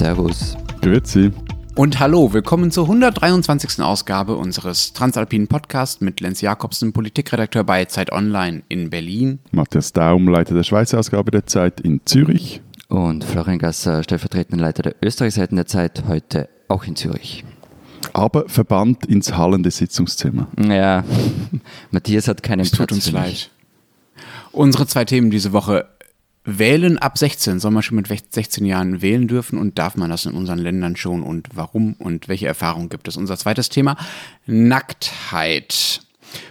Servus. Grüezi. Und hallo, willkommen zur 123. Ausgabe unseres Transalpinen Podcasts mit Lenz Jakobsen, Politikredakteur bei Zeit Online in Berlin. Matthias Daum, Leiter der Schweizer Ausgabe der Zeit in Zürich. Und Florian Gasser, stellvertretender Leiter der Österreichseiten der Zeit, heute auch in Zürich. Aber verbannt ins hallende Sitzungszimmer. Ja, Matthias hat keinen Es Platz. tut uns leid. Unsere zwei Themen diese Woche. Wählen ab 16. Soll man schon mit 16 Jahren wählen dürfen und darf man das in unseren Ländern schon und warum und welche Erfahrungen gibt es? Unser zweites Thema, Nacktheit.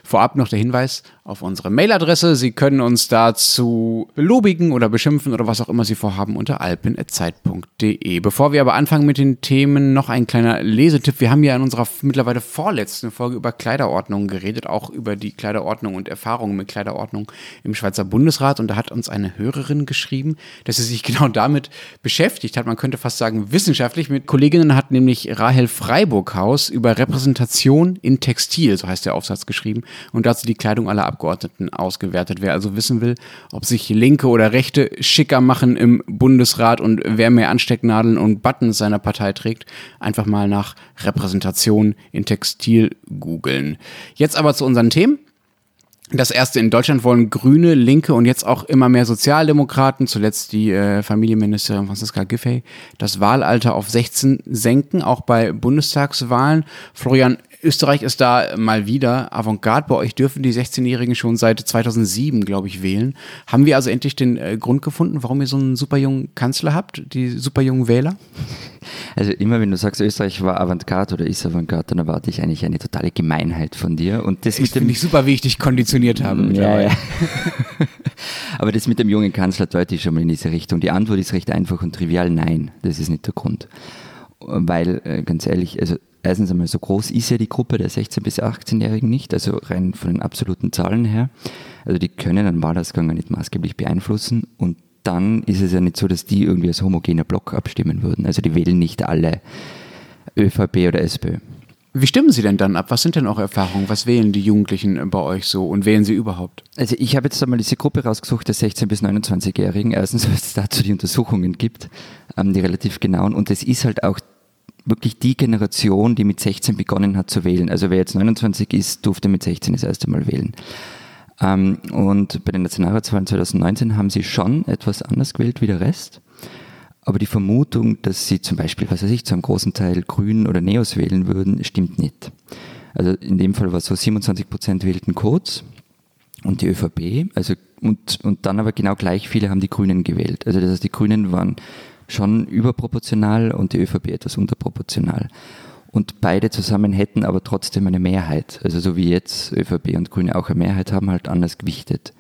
Vorab noch der Hinweis auf unsere Mailadresse. Sie können uns dazu belobigen oder beschimpfen oder was auch immer Sie vorhaben unter alpen.zeit.de. Bevor wir aber anfangen mit den Themen, noch ein kleiner Lesetipp. Wir haben ja in unserer mittlerweile vorletzten Folge über Kleiderordnung geredet, auch über die Kleiderordnung und Erfahrungen mit Kleiderordnung im Schweizer Bundesrat. Und da hat uns eine Hörerin geschrieben, dass sie sich genau damit beschäftigt hat. Man könnte fast sagen wissenschaftlich. Mit Kolleginnen hat nämlich Rahel Freiburghaus über Repräsentation in Textil, so heißt der Aufsatz, geschrieben und dazu die Kleidung aller Abgeordneten ausgewertet. Wer also wissen will, ob sich Linke oder Rechte schicker machen im Bundesrat und wer mehr Anstecknadeln und Buttons seiner Partei trägt, einfach mal nach Repräsentation in Textil googeln. Jetzt aber zu unseren Themen. Das erste in Deutschland wollen Grüne, Linke und jetzt auch immer mehr Sozialdemokraten, zuletzt die äh, Familienministerin Franziska Giffey, das Wahlalter auf 16 senken, auch bei Bundestagswahlen. Florian, Österreich ist da mal wieder Avantgarde. Bei euch dürfen die 16-Jährigen schon seit 2007, glaube ich, wählen. Haben wir also endlich den äh, Grund gefunden, warum ihr so einen super jungen Kanzler habt, die super jungen Wähler? Also immer wenn du sagst, Österreich war Avantgarde oder ist Avantgarde, dann erwarte ich eigentlich eine totale Gemeinheit von dir. Und das Ich finde ich super, wie ich dich konditioniert habe. Ja, ja. Aber das mit dem jungen Kanzler deutet schon mal in diese Richtung. Die Antwort ist recht einfach und trivial, nein, das ist nicht der Grund. Weil, äh, ganz ehrlich, also erstens einmal so groß ist ja die Gruppe der 16- bis 18-Jährigen nicht, also rein von den absoluten Zahlen her. Also die können einen Wahlausgang ja nicht maßgeblich beeinflussen und dann ist es ja nicht so, dass die irgendwie als homogener Block abstimmen würden. Also die wählen nicht alle ÖVP oder SPÖ. Wie stimmen Sie denn dann ab? Was sind denn eure Erfahrungen? Was wählen die Jugendlichen bei euch so und wählen sie überhaupt? Also ich habe jetzt einmal diese Gruppe rausgesucht der 16- bis 29-Jährigen. Erstens, weil es dazu die Untersuchungen gibt, ähm, die relativ genauen. Und es ist halt auch wirklich die Generation, die mit 16 begonnen hat zu wählen. Also wer jetzt 29 ist, durfte mit 16 das erste Mal wählen. Ähm, und bei den Nationalratswahlen 2019 haben sie schon etwas anders gewählt wie der Rest. Aber die Vermutung, dass sie zum Beispiel, was weiß ich, zu einem großen Teil Grünen oder Neos wählen würden, stimmt nicht. Also in dem Fall war es so, 27 Prozent wählten Kurz und die ÖVP, also und, und dann aber genau gleich viele haben die Grünen gewählt. Also das heißt, die Grünen waren schon überproportional und die ÖVP etwas unterproportional. Und beide zusammen hätten aber trotzdem eine Mehrheit. Also so wie jetzt ÖVP und Grüne auch eine Mehrheit haben, halt anders gewichtet.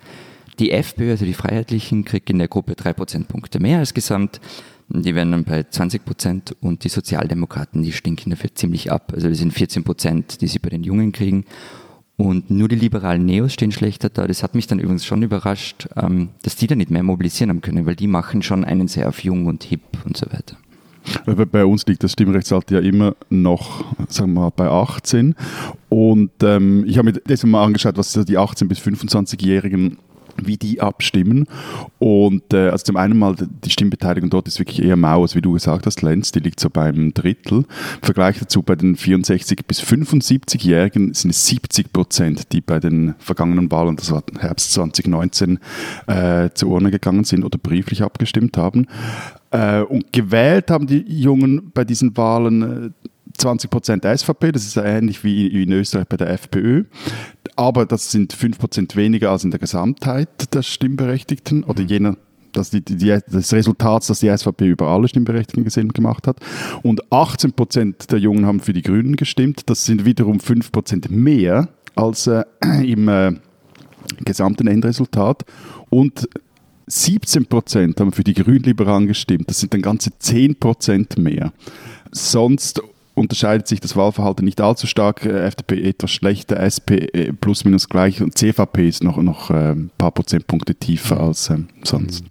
Die FPÖ, also die Freiheitlichen, kriegt in der Gruppe drei Prozentpunkte mehr als gesamt. Die werden dann bei 20 Prozent und die Sozialdemokraten, die stinken dafür ziemlich ab. Also das sind 14 Prozent, die sie bei den Jungen kriegen. Und nur die liberalen Neos stehen schlechter da. Das hat mich dann übrigens schon überrascht, ähm, dass die da nicht mehr mobilisieren haben können, weil die machen schon einen sehr auf jung und hip und so weiter. Weil Bei uns liegt das Stimmrechtsalter ja immer noch, sagen wir mal, bei 18. Und ähm, ich habe mir deshalb mal angeschaut, was die 18- bis 25-Jährigen wie die abstimmen. Und äh, also zum einen mal die Stimmbeteiligung dort ist wirklich eher mau, als wie du gesagt hast, Lenz, die liegt so beim Drittel. Im Vergleich dazu bei den 64 bis 75-Jährigen sind es 70 Prozent, die bei den vergangenen Wahlen, das war Herbst 2019, äh, zur Urne gegangen sind oder brieflich abgestimmt haben. Äh, und gewählt haben die Jungen bei diesen Wahlen äh, 20 Prozent SVP, das ist ähnlich wie in Österreich bei der FPÖ. Aber das sind 5 Prozent weniger als in der Gesamtheit der Stimmberechtigten oder jener das, die, die, das Resultat, das die SVP über alle Stimmberechtigten gesehen gemacht hat. Und 18 Prozent der Jungen haben für die Grünen gestimmt. Das sind wiederum 5 Prozent mehr als äh, im äh, gesamten Endresultat. Und 17 Prozent haben für die Grünliberalen gestimmt. Das sind dann ganze 10 Prozent mehr. Sonst unterscheidet sich das Wahlverhalten nicht allzu stark. Äh, FDP etwas schlechter, SP äh, plus minus gleich und CVP ist noch, noch ein paar Prozentpunkte tiefer als ähm, sonst.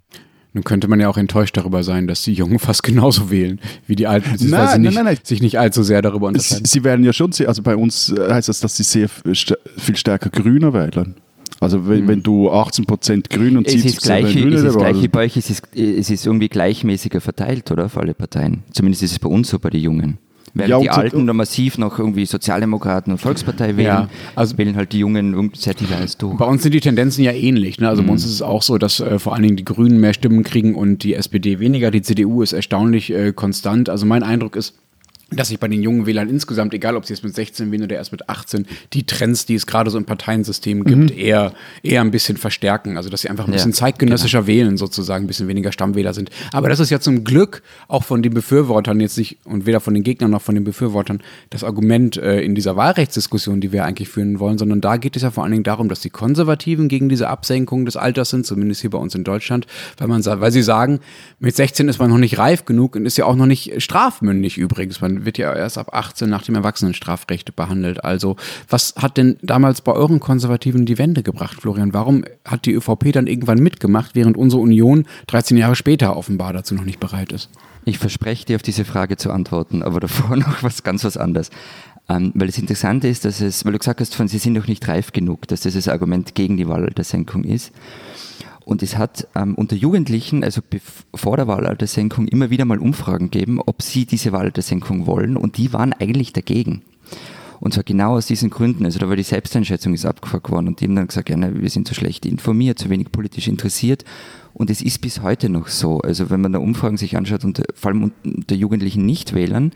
Nun könnte man ja auch enttäuscht darüber sein, dass die Jungen fast genauso wählen wie die Alten, Nein, nicht, nein, nein, nein. sich nicht allzu sehr darüber Sie, unterscheiden. sie werden ja schon, also bei uns äh, heißt das, dass sie sehr viel stärker grüner wählen. Also wenn, wenn du 18% Grün und Es 70% ist, gleiche, Grüne es ist gleiche hast. bei euch, es ist, es ist irgendwie gleichmäßiger verteilt, oder? Auf alle Parteien. Zumindest ist es bei uns so, bei den Jungen. Während Ja, die Alten noch massiv noch irgendwie Sozialdemokraten und Volkspartei wählen, Ja, also- wählen halt die Jungen sehr divers durch. Bei uns sind die Tendenzen ja ähnlich. Ne? Also bei uns ist es auch so, dass äh, vor allen Dingen die Grünen mehr Stimmen kriegen und die SPD weniger. Die CDU ist erstaunlich äh, konstant. Also mein Eindruck ist, dass sich bei den jungen Wählern insgesamt, egal ob sie jetzt mit 16 wählen oder erst mit 18, die Trends, die es gerade so im Parteiensystem gibt, eher, eher ein bisschen verstärken. Also dass sie einfach ein Ja, bisschen zeitgenössischer wählen, sozusagen, ein bisschen weniger Stammwähler sind. Aber das ist ja zum Glück auch von den Befürwortern jetzt nicht, und weder von den Gegnern noch von den Befürwortern, das Argument äh, in dieser Wahlrechtsdiskussion, die wir eigentlich führen wollen, sondern da geht es ja vor allen Dingen darum, dass die Konservativen gegen diese Absenkung des Alters sind, zumindest hier bei uns in Deutschland, weil man weil sie sagen, mit 16 ist man noch nicht reif genug und ist ja auch noch nicht strafmündig übrigens. Man wird ja erst ab 18 nach dem Erwachsenenstrafrecht behandelt. Also, was hat denn damals bei euren Konservativen die Wende gebracht, Florian? Warum hat die ÖVP dann irgendwann mitgemacht, während unsere Union 13 Jahre später offenbar dazu noch nicht bereit ist? Ich verspreche dir, auf diese Frage zu antworten, aber davor noch was ganz was anderes. Ähm, weil das Interessante ist, dass es, weil du gesagt hast, von, sie sind noch nicht reif genug, dass das das Argument gegen die Wahlaltersenkung ist. Und es hat ähm, unter Jugendlichen, also vor der Wahlaltersenkung, immer wieder mal Umfragen gegeben, ob sie diese Wahlaltersenkung wollen. Und die waren eigentlich dagegen. Und zwar genau aus diesen Gründen. Also da war die Selbsteinschätzung ist abgefragt worden und die haben dann gesagt, ja, na, wir sind zu schlecht informiert, zu wenig politisch interessiert. Und es ist bis heute noch so. Also wenn man da Umfragen sich anschaut, und vor allem unter Jugendlichen Nichtwählern,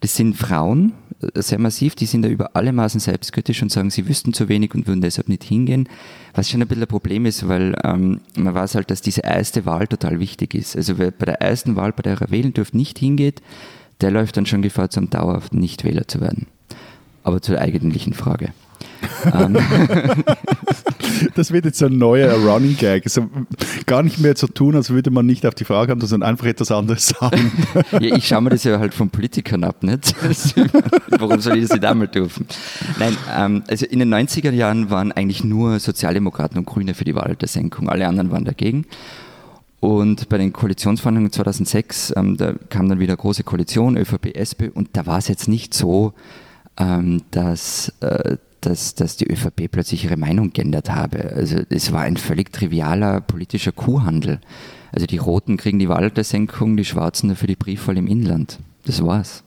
das sind Frauen, äh, sehr massiv, die sind da über alle Maßen selbstkritisch und sagen, sie wüssten zu wenig und würden deshalb nicht hingehen. Was schon ein bisschen ein Problem ist, weil ähm, man weiß halt, dass diese erste Wahl total wichtig ist. Also wer bei der ersten Wahl, bei der er wählen dürft, nicht hingeht, der läuft dann schon Gefahr, zum dauerhaften Nichtwähler zu werden. Aber zur eigentlichen Frage. Das wird jetzt ein neuer Running Gag. Also gar nicht mehr zu tun, als würde man nicht auf die Frage antworten, sondern einfach etwas anderes sagen. Ja, ich schaue mir das ja halt von Politikern ab, nicht? Warum soll ich das nicht einmal dürfen? Nein, ähm, also in den 90er Jahren waren eigentlich nur Sozialdemokraten und Grüne für die Wahlaltersenkung. Alle anderen waren dagegen. Und bei den Koalitionsverhandlungen 2006, ähm, da kam dann wieder große Koalition, ÖVP, SP, und da war es jetzt nicht so, ähm, dass, äh, dass, dass die ÖVP plötzlich ihre Meinung geändert habe. Also es war ein völlig trivialer politischer Kuhhandel. Also die Roten kriegen die Wahlaltersenkung, die Schwarzen dafür die Briefwahl im Inland. Das war's.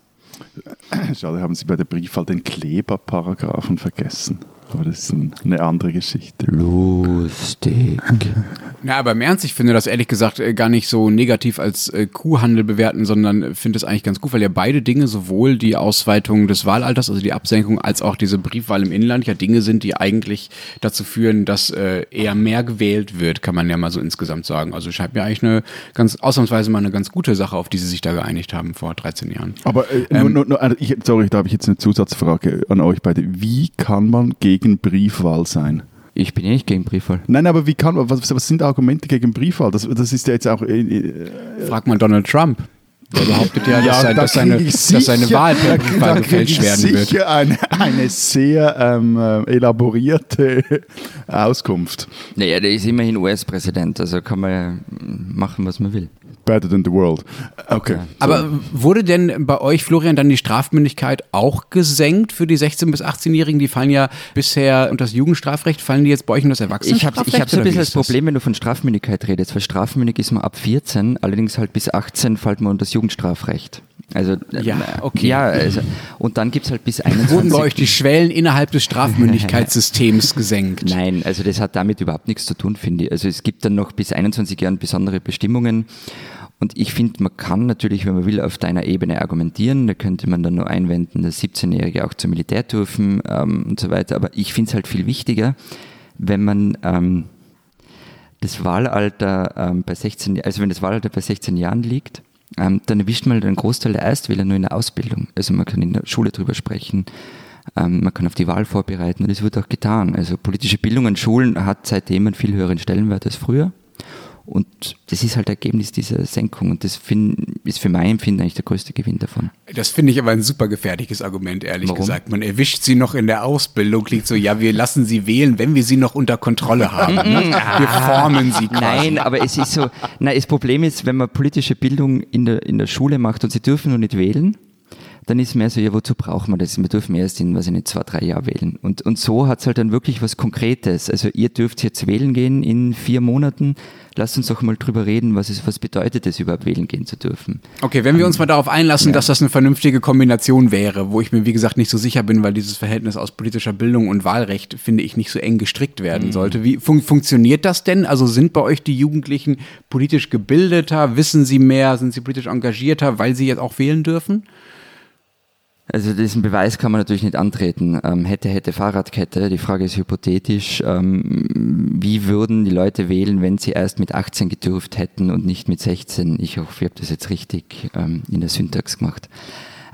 Schade, haben Sie bei der Briefwahl den Kleberparagraphen vergessen. Aber das ist ein, eine andere Geschichte. Lustig. Ja, aber im Ernst, ich finde das ehrlich gesagt äh, gar nicht so negativ als äh, Kuhhandel bewerten, sondern finde es eigentlich ganz gut, weil ja beide Dinge, sowohl die Ausweitung des Wahlalters, also die Absenkung, als auch diese Briefwahl im Inland, ja Dinge sind, die eigentlich dazu führen, dass äh, eher mehr gewählt wird, kann man ja mal so insgesamt sagen. Also scheint mir eigentlich eine ganz, ausnahmsweise mal eine ganz gute Sache, auf die sie sich da geeinigt haben vor 13 Jahren. Aber äh, nur, nur, nur, äh, ich, sorry, da habe ich jetzt eine Zusatzfrage an euch beide. Wie kann man gegen Briefwahl sein? Ich bin eh nicht gegen Briefwahl. Nein, aber wie kann man, was, was sind Argumente gegen Briefwahl? Das, das ist ja jetzt auch. Äh, äh, Frag mal Donald Trump. Der behauptet ja, dass, Ja, da dass, seine, ich dass seine sicher- Wahl per Briefwahl gefälscht werden wird. sicher eine, eine sehr ähm, äh, elaborierte Auskunft. Naja, der ist immerhin US-Präsident, also kann man ja machen, was man will. Better than the world. Okay. Ja. Aber wurde denn bei euch, Florian, dann die Strafmündigkeit auch gesenkt für die 16- bis 18-Jährigen? Die fallen ja bisher unter das Jugendstrafrecht, fallen die jetzt bei euch unter das Ich habe Erwachsenenstrafrecht? ich hab so ein bisschen das das? Problem, wenn du von Strafmündigkeit redest, weil strafmündig ist man ab 14, allerdings halt bis 18 fällt man unter das Jugendstrafrecht. Also, Ja, okay. Ja, also, und dann gibt es halt bis 21. Wurden bei euch die Schwellen innerhalb des Strafmündigkeitssystems gesenkt? Nein, also das hat damit überhaupt nichts zu tun, finde ich. Also es gibt dann noch bis 21 Jahren besondere Bestimmungen. Und ich finde, man kann natürlich, wenn man will, auf deiner Ebene argumentieren. Da könnte man dann nur einwenden, dass 17-Jährige auch zum Militär dürfen ähm, und so weiter. Aber ich finde es halt viel wichtiger, wenn man ähm, das Wahlalter ähm, bei 16, also wenn das Wahlalter bei 16 Jahren liegt, ähm, dann erwischt man den Großteil der Erstwähler nur in der Ausbildung. Also man kann in der Schule drüber sprechen, ähm, man kann auf die Wahl vorbereiten und das wird auch getan. Also politische Bildung an Schulen hat seitdem einen viel höheren Stellenwert als früher. Und das ist halt Ergebnis dieser Senkung. Und das find, ist für mein Empfinden eigentlich der größte Gewinn davon. Das finde ich aber ein super gefährliches Argument, ehrlich Warum? gesagt. Man erwischt sie noch in der Ausbildung, klingt so, ja, wir lassen sie wählen, wenn wir sie noch unter Kontrolle haben. ne? wir formen sie quasi. Nein, aber es ist so, nein, das Problem ist, wenn man politische Bildung in der, in der Schule macht und sie dürfen nur nicht wählen, dann ist mehr so, ja, wozu brauchen wir das? Wir dürfen erst in, weiß ich nicht, zwei, drei Jahren wählen. Und, und so hat es halt dann wirklich was Konkretes. Also ihr dürft jetzt wählen gehen in vier Monaten. Lasst uns doch mal drüber reden, was, ist, was bedeutet es überhaupt, wählen gehen zu dürfen. Okay, wenn wir uns mal darauf einlassen, ja. dass das eine vernünftige Kombination wäre, wo ich mir, wie gesagt, nicht so sicher bin, weil dieses Verhältnis aus politischer Bildung und Wahlrecht, finde ich, nicht so eng gestrickt werden mhm. sollte. Wie fun funktioniert das denn? Also sind bei euch die Jugendlichen politisch gebildeter? Wissen sie mehr? Sind sie politisch engagierter, weil sie jetzt auch wählen dürfen? Also diesen Beweis kann man natürlich nicht antreten. Ähm, hätte, hätte Fahrradkette. Die Frage ist hypothetisch. Ähm, wie würden die Leute wählen, wenn sie erst mit 18 gedurft hätten und nicht mit 16? Ich hoffe, ich habe das jetzt richtig ähm, in der Syntax gemacht.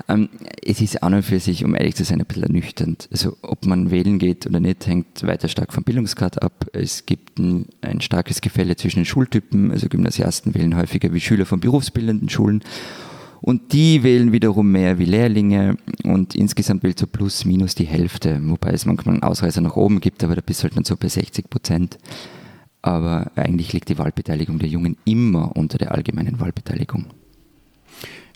Ähm, es ist an und für sich, um ehrlich zu sein, ein bisschen ernüchternd. Also ob man wählen geht oder nicht, hängt weiter stark vom Bildungsgrad ab. Es gibt ein, ein starkes Gefälle zwischen den Schultypen. Also Gymnasiasten wählen häufiger wie Schüler von berufsbildenden Schulen und die wählen wiederum mehr wie Lehrlinge und insgesamt wählt so plus minus die Hälfte, wobei es manchmal einen Ausreißer nach oben gibt, aber da bist du halt dann so bei 60 Prozent. Aber eigentlich liegt die Wahlbeteiligung der Jungen immer unter der allgemeinen Wahlbeteiligung.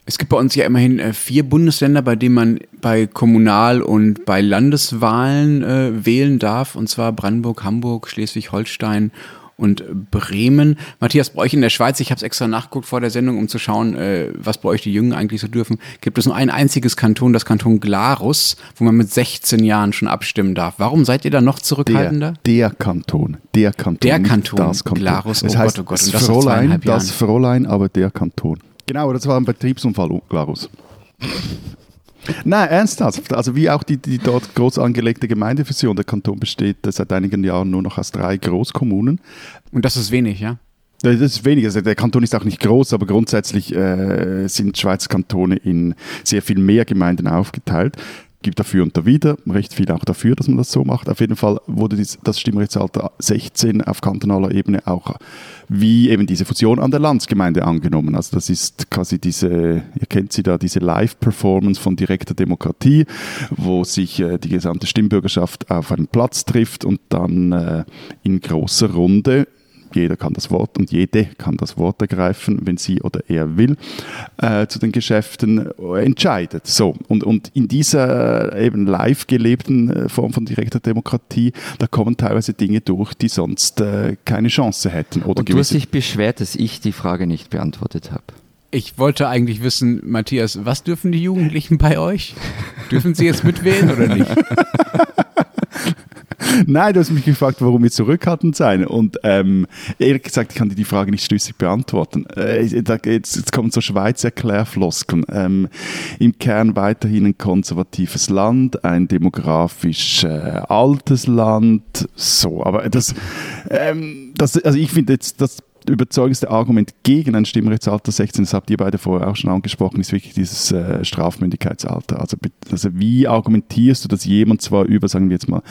Es gibt bei uns ja immerhin äh, vier Bundesländer, bei denen man bei Kommunal- und bei Landeswahlen äh, wählen darf, und zwar Brandenburg, Hamburg, Schleswig-Holstein und Bremen. Matthias, bei euch in der Schweiz, ich habe es extra nachgeguckt vor der Sendung, um zu schauen, äh, was bei euch die Jungen eigentlich so dürfen, gibt es nur ein einziges Kanton, das Kanton Glarus, wo man mit 16 Jahren schon abstimmen darf. Warum seid ihr da noch zurückhaltender? Der, der Kanton, der Kanton, der Kanton, das Kanton. Glarus, oh es heißt Gott, oh Gott, das, das Fräulein, das Fräulein, aber der Kanton. Genau, das war ein Betriebsunfall, Glarus. Nein, ernsthaft. Also wie auch die, die dort groß angelegte Gemeindefusion. Der Kanton besteht seit einigen Jahren nur noch aus drei Großkommunen. Und das ist wenig, ja? Das ist wenig. Also der Kanton ist auch nicht groß, aber grundsätzlich äh, sind Schweizer Kantone in sehr viel mehr Gemeinden aufgeteilt gibt dafür und dawider, recht viel auch dafür, dass man das so macht. Auf jeden Fall wurde das Stimmrechtsalter 16 auf kantonaler Ebene auch wie eben diese Fusion an der Landsgemeinde angenommen. Also das ist quasi diese, ihr kennt sie da, diese Live-Performance von direkter Demokratie, wo sich äh, die gesamte Stimmbürgerschaft auf einen Platz trifft und dann äh, in großer Runde jeder kann das Wort und jede kann das Wort ergreifen, wenn sie oder er will, äh, zu den Geschäften äh, entscheidet. So, und, und in dieser äh, eben live gelebten äh, Form von direkter Demokratie, da kommen teilweise Dinge durch, die sonst äh, keine Chance hätten. Oder und du hast dich beschwert, dass ich die Frage nicht beantwortet habe. Ich wollte eigentlich wissen, Matthias, was dürfen die Jugendlichen bei euch? Dürfen sie jetzt mitwählen oder nicht? Nein, du hast mich gefragt, warum wir zurückhaltend sein. Und ähm, ehrlich gesagt, ich kann dir die Frage nicht schlüssig beantworten. Äh, jetzt, jetzt kommen so Schweizer Erklärfloskeln. Ähm, Im Kern weiterhin ein konservatives Land, ein demografisch äh, altes Land. So, aber das, ähm, das also ich finde jetzt, das überzeugendste Argument gegen ein Stimmrechtsalter 16, das habt ihr beide vorher auch schon angesprochen, ist wirklich dieses äh, Strafmündigkeitsalter. Also, also wie argumentierst du, dass jemand zwar über, sagen wir jetzt mal,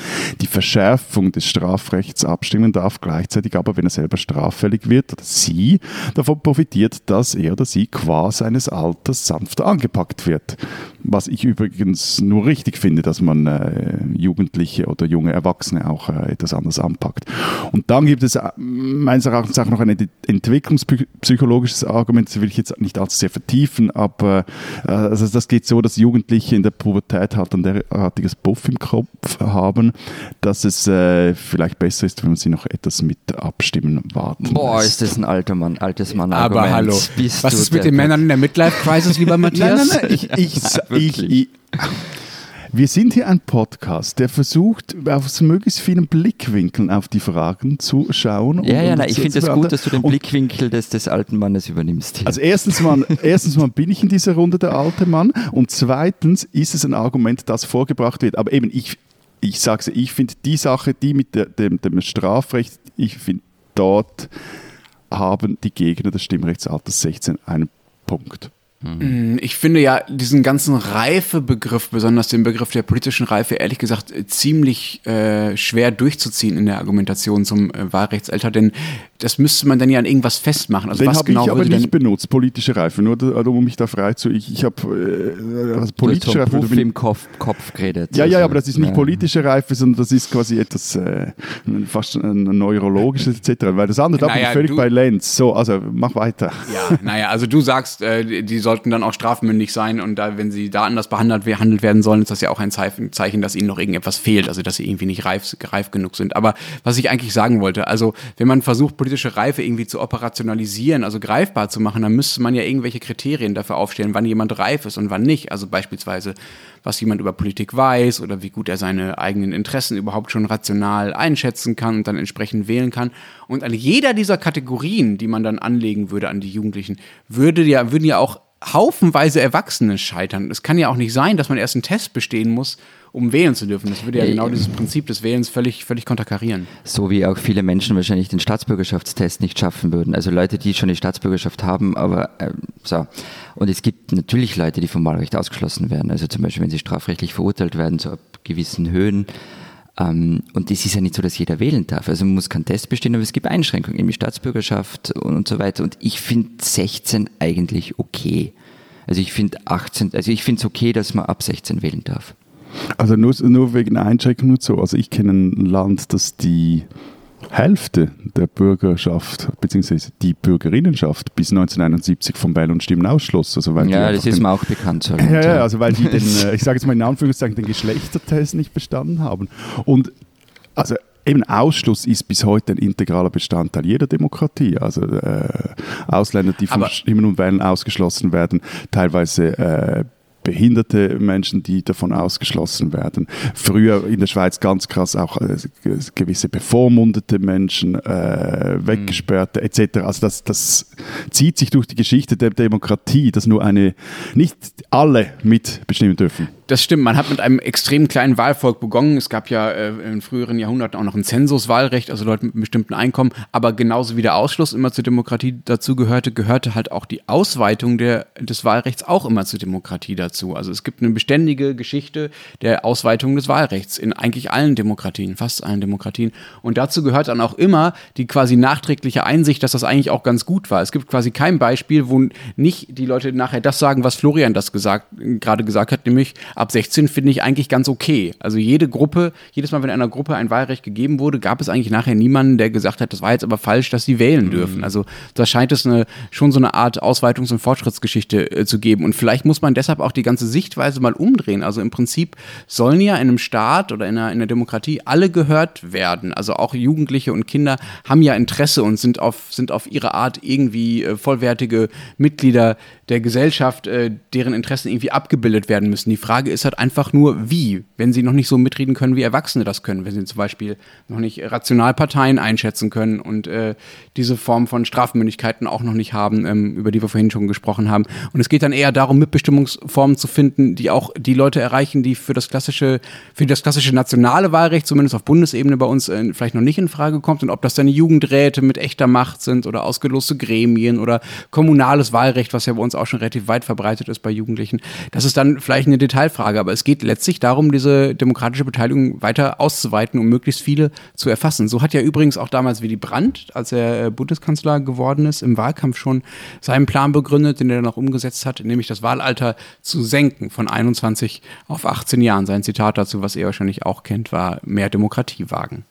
die Verschärfung des Strafrechts abstimmen darf, gleichzeitig aber, wenn er selber straffällig wird oder sie davon profitiert, dass er oder sie qua seines Alters sanfter angepackt wird. Was ich übrigens nur richtig finde, dass man äh, Jugendliche oder junge Erwachsene auch äh, etwas anders anpackt. Und dann gibt es äh, meines Erachtens auch noch eine entwicklungspsychologisches Argument, das will ich jetzt nicht allzu sehr vertiefen, aber äh, also das geht so, dass Jugendliche in der Pubertät halt ein derartiges Buff im Kopf haben, dass es äh, vielleicht besser ist, wenn man sie noch etwas mit abstimmen warten Boah, lässt. ist das ein alter Mann, altes Mann. Aber hallo, Bist was ist mit den Männern in der Midlife-Crisis, lieber Matthias? nein, nein, nein, ich, ich, ich, ich wir sind hier ein Podcast, der versucht, aus möglichst vielen Blickwinkeln auf die Fragen zu schauen. Ja, ja, nein, ich finde es das gut, dass du den Blickwinkel des, des alten Mannes übernimmst. Also erstens mal, erstens mal bin ich in dieser Runde der alte Mann und zweitens ist es ein Argument, das vorgebracht wird. Aber eben, ich, ich sage es, ich finde die Sache, die mit der, dem, dem Strafrecht, ich finde dort haben die Gegner des Stimmrechtsalters 16 einen Punkt. Mhm. Ich finde ja diesen ganzen Reifebegriff, besonders den Begriff der politischen Reife, ehrlich gesagt ziemlich äh, schwer durchzuziehen in der Argumentation zum äh, Wahlrechtsalter, denn das müsste man dann ja an irgendwas festmachen. Also den habe genau ich aber nicht benutzt, politische Reife, nur also, um mich da frei zu. Ich, ich habe äh, also politische Reife. Du im Kopf, Kopf geredet. Ja, ja, also, aber das ist nicht ja. politische Reife, sondern das ist quasi etwas äh, fast ein neurologisches etc. Weil das andere, da naja, bin ich völlig bei Lenz. So, also mach weiter. Ja, naja, also du sagst, äh, die soll sollten dann auch strafmündig sein und da, wenn sie da anders behandelt, werden sollen, ist das ja auch ein Zeichen, dass ihnen noch irgendetwas fehlt, also dass sie irgendwie nicht reif, reif genug sind. Aber was ich eigentlich sagen wollte, also wenn man versucht, politische Reife irgendwie zu operationalisieren, also greifbar zu machen, dann müsste man ja irgendwelche Kriterien dafür aufstellen, wann jemand reif ist und wann nicht. Also beispielsweise, was jemand über Politik weiß oder wie gut er seine eigenen Interessen überhaupt schon rational einschätzen kann und dann entsprechend wählen kann. Und an jeder dieser Kategorien, die man dann anlegen würde an die Jugendlichen, würde ja, würden ja auch haufenweise Erwachsene scheitern. Es kann ja auch nicht sein, dass man erst einen Test bestehen muss, um wählen zu dürfen. Das würde ja, ja genau dieses Prinzip des Wählens völlig, völlig konterkarieren. So wie auch viele Menschen wahrscheinlich den Staatsbürgerschaftstest nicht schaffen würden. Also Leute, die schon die Staatsbürgerschaft haben, aber äh, so. Und es gibt natürlich Leute, die vom Wahlrecht ausgeschlossen werden. Also zum Beispiel, wenn sie strafrechtlich verurteilt werden zu gewissen Höhen. Ähm, und es ist ja nicht so, dass jeder wählen darf. Also man muss keinen Test bestehen, aber es gibt Einschränkungen, in die Staatsbürgerschaft und, und so weiter. Und ich finde 16 eigentlich okay. Also ich finde 18, also ich finde es okay, dass man ab 16 wählen darf. Also nur, nur wegen Einschränkungen und so. Also ich kenne ein Land, das die Hälfte der Bürgerschaft bzw. die Bürgerinnenschaft bis 1971 vom Wählen und Stimmen ausschloss. Also weil ja, das ist mir auch bekannt. So ja, ja, also weil die den, äh, ich sage jetzt mal in Anführungszeichen, den Geschlechtertest nicht bestanden haben. Und also Eben Ausschluss ist bis heute ein integraler Bestandteil jeder Demokratie. Also äh, Ausländer, die vom Stimmen und Wählen ausgeschlossen werden, teilweise äh, behinderte Menschen, die davon ausgeschlossen werden. Früher in der Schweiz ganz krass auch äh, gewisse bevormundete Menschen, äh, weggesperrte mhm. etc. Also das, das zieht sich durch die Geschichte der Demokratie, dass nur eine, nicht alle mitbestimmen dürfen. Das stimmt, man hat mit einem extrem kleinen Wahlvolk begonnen. Es gab ja äh, in früheren Jahrhunderten auch noch ein Zensuswahlrecht, also Leute mit einem bestimmten Einkommen. Aber genauso wie der Ausschluss immer zur Demokratie dazu gehörte, gehörte halt auch die Ausweitung der, des Wahlrechts auch immer zur Demokratie dazu. Also es gibt eine beständige Geschichte der Ausweitung des Wahlrechts in eigentlich allen Demokratien, fast allen Demokratien. Und dazu gehört dann auch immer die quasi nachträgliche Einsicht, dass das eigentlich auch ganz gut war. Es gibt quasi kein Beispiel, wo nicht die Leute nachher das sagen, was Florian das gesagt, gerade gesagt hat, nämlich ab 16 finde ich eigentlich ganz okay. Also jede Gruppe, jedes Mal, wenn einer Gruppe ein Wahlrecht gegeben wurde, gab es eigentlich nachher niemanden, der gesagt hat, das war jetzt aber falsch, dass sie wählen mhm. dürfen. Also da scheint es eine, schon so eine Art Ausweitungs- und Fortschrittsgeschichte äh, zu geben. Und vielleicht muss man deshalb auch die ganze Sichtweise mal umdrehen. Also im Prinzip sollen ja in einem Staat oder in einer, in einer Demokratie alle gehört werden. Also auch Jugendliche und Kinder haben ja Interesse und sind auf, sind auf ihre Art irgendwie äh, vollwertige Mitglieder der Gesellschaft, äh, deren Interessen irgendwie abgebildet werden müssen. Die Frage ist halt einfach nur, wie, wenn sie noch nicht so mitreden können, wie Erwachsene das können, wenn sie zum Beispiel noch nicht Rationalparteien einschätzen können und äh, diese Form von Strafmündigkeiten auch noch nicht haben, ähm, über die wir vorhin schon gesprochen haben. Und es geht dann eher darum, Mitbestimmungsformen zu finden, die auch die Leute erreichen, die für das klassische, für das klassische nationale Wahlrecht, zumindest auf Bundesebene bei uns, äh, vielleicht noch nicht in Frage kommt. Und ob das dann Jugendräte mit echter Macht sind oder ausgeloste Gremien oder kommunales Wahlrecht, was ja bei uns auch schon relativ weit verbreitet ist bei Jugendlichen. Das ist dann vielleicht eine Detailfrage, aber es geht letztlich darum, diese demokratische Beteiligung weiter auszuweiten, um möglichst viele zu erfassen. So hat ja übrigens auch damals Willy Brandt, als er äh, Bundeskanzler geworden ist, im Wahlkampf schon seinen Plan begründet, den er dann auch umgesetzt hat, nämlich das Wahlalter zu senken von 21 auf 18 Jahren. Sein Zitat dazu, was ihr wahrscheinlich auch kennt, war mehr Demokratie wagen.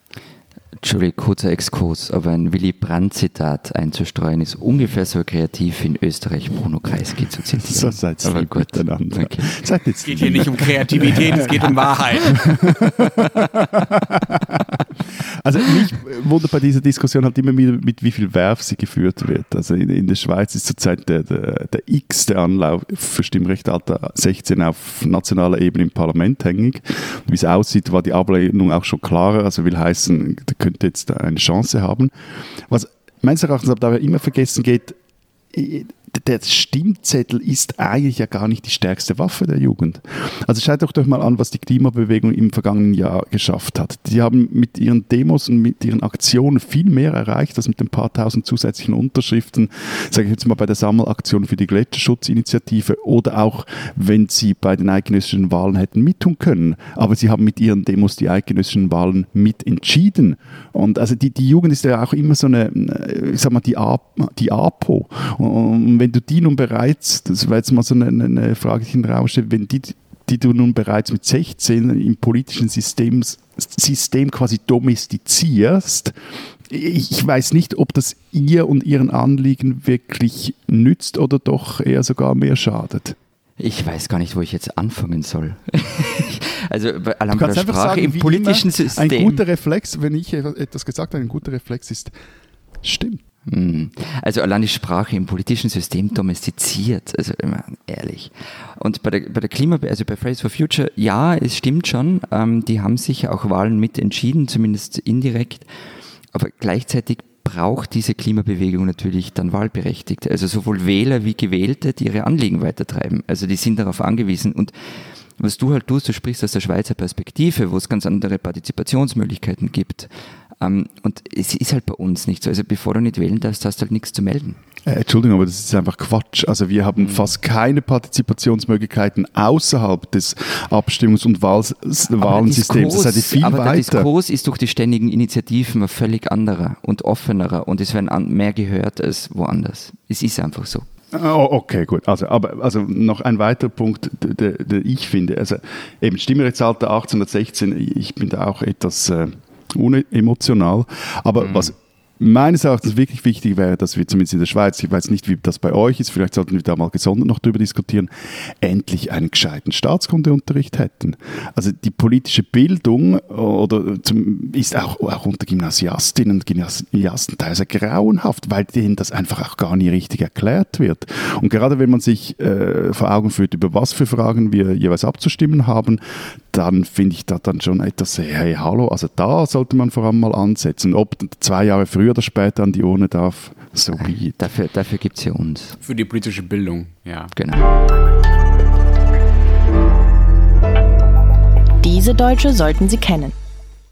Entschuldigung, kurzer Exkurs, aber ein Willy Brandt-Zitat einzustreuen ist ungefähr so kreativ in Österreich Bruno Kreisky zu zitieren. So seid aber gut. miteinander. Okay. Es geht hier nicht um Kreativität, es geht um Wahrheit. Also mich wundert bei dieser Diskussion halt immer wieder, mit wie viel Werf sie geführt wird. Also in, in der Schweiz ist zurzeit der, der, der x-te Anlauf für Stimmrechtsalter 16 auf nationaler Ebene im Parlament hängig. Wie es aussieht, war die Ablehnung auch schon klarer. Also will heißen, der könnte jetzt eine Chance haben. Was meines Erachtens aber immer vergessen geht, der Stimmzettel ist eigentlich ja gar nicht die stärkste Waffe der Jugend. Also schaut doch doch mal an, was die Klimabewegung im vergangenen Jahr geschafft hat. Die haben mit ihren Demos und mit ihren Aktionen viel mehr erreicht als mit den paar tausend zusätzlichen Unterschriften, sage ich jetzt mal bei der Sammelaktion für die Gletscherschutzinitiative oder auch, wenn sie bei den eidgenössischen Wahlen hätten mittun können. Aber sie haben mit ihren Demos die eidgenössischen Wahlen mitentschieden. Und also die, die Jugend ist ja auch immer so eine, ich sag mal, die, A, die APO. Und wenn du die nun bereits, das war jetzt mal so eine, eine Frage, die ich in den Raum stelle, wenn die die du nun bereits mit 16 im politischen System, System quasi domestizierst, ich weiß nicht, ob das ihr und ihren Anliegen wirklich nützt oder doch eher sogar mehr schadet. Ich weiß gar nicht, wo ich jetzt anfangen soll. also allein bei der Sprache sagen, im politischen System. Ein guter Reflex, wenn ich etwas gesagt habe, ein guter Reflex ist, stimmt. Hm. Also allein die Sprache im politischen System domestiziert, also immer ehrlich. Und bei der, bei der Klima, also bei Fridays for Future, ja, es stimmt schon, ähm, die haben sich auch Wahlen mit entschieden, zumindest indirekt, aber gleichzeitig braucht diese Klimabewegung natürlich dann Wahlberechtigte, also sowohl Wähler wie Gewählte, die ihre Anliegen weitertreiben. Also die sind darauf angewiesen und was du halt tust, du sprichst aus der Schweizer Perspektive, wo es ganz andere Partizipationsmöglichkeiten gibt. Ähm, und es ist halt bei uns nicht so. Also bevor du nicht wählen darfst, hast du halt nichts zu melden. Äh, Entschuldigung, aber das ist einfach Quatsch. Also wir haben mhm. fast keine Partizipationsmöglichkeiten außerhalb des Abstimmungs- und Wahl Wahlensystems. Das heißt viel aber weiter. der Diskurs ist durch die ständigen Initiativen ein völlig anderer und offenerer und es werden mehr gehört als woanders. Es ist einfach so. Oh, okay, gut. Also, aber, also noch ein weiterer Punkt, der, der ich finde. Also eben Stimmrechtsalter 1816, ich bin da auch etwas... Äh, unemotional. Aber mhm. was meines Erachtens wirklich wichtig wäre, dass wir zumindest in der Schweiz, ich weiß nicht, wie das bei euch ist, vielleicht sollten wir da mal gesondert noch darüber diskutieren, endlich einen gescheiten Staatskundeunterricht hätten. Also die politische Bildung oder zum, ist auch, auch unter Gymnasiastinnen und Gymnasiasten teilweise grauenhaft, weil denen das einfach auch gar nie richtig erklärt wird. Und gerade wenn man sich äh, vor Augen führt, über was für Fragen wir jeweils abzustimmen haben, dann finde ich das dann schon etwas, hey, hallo, also da sollte man vor allem mal ansetzen. Ob zwei Jahre früher oder später an die Urne darf, so be Dafür, dafür gibt es ja uns. Für die politische Bildung, ja. Genau. Diese Deutsche sollten Sie kennen.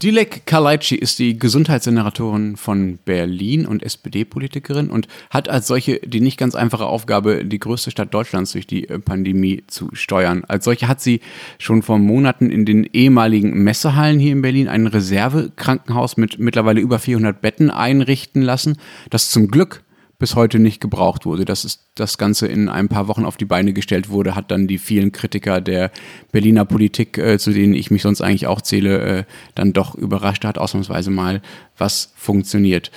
Dilek Kalaici ist die Gesundheitssenatorin von Berlin und SPD-Politikerin und hat als solche die nicht ganz einfache Aufgabe, die größte Stadt Deutschlands durch die äh, Pandemie zu steuern. Als solche hat sie schon vor Monaten in den ehemaligen Messehallen hier in Berlin ein Reservekrankenhaus mit mittlerweile über 400 Betten einrichten lassen, das zum Glück bis heute nicht gebraucht wurde. Dass es, das Ganze in ein paar Wochen auf die Beine gestellt wurde, hat dann die vielen Kritiker der Berliner Politik, äh, zu denen ich mich sonst eigentlich auch zähle, äh, dann doch überrascht hat, ausnahmsweise mal, was funktioniert.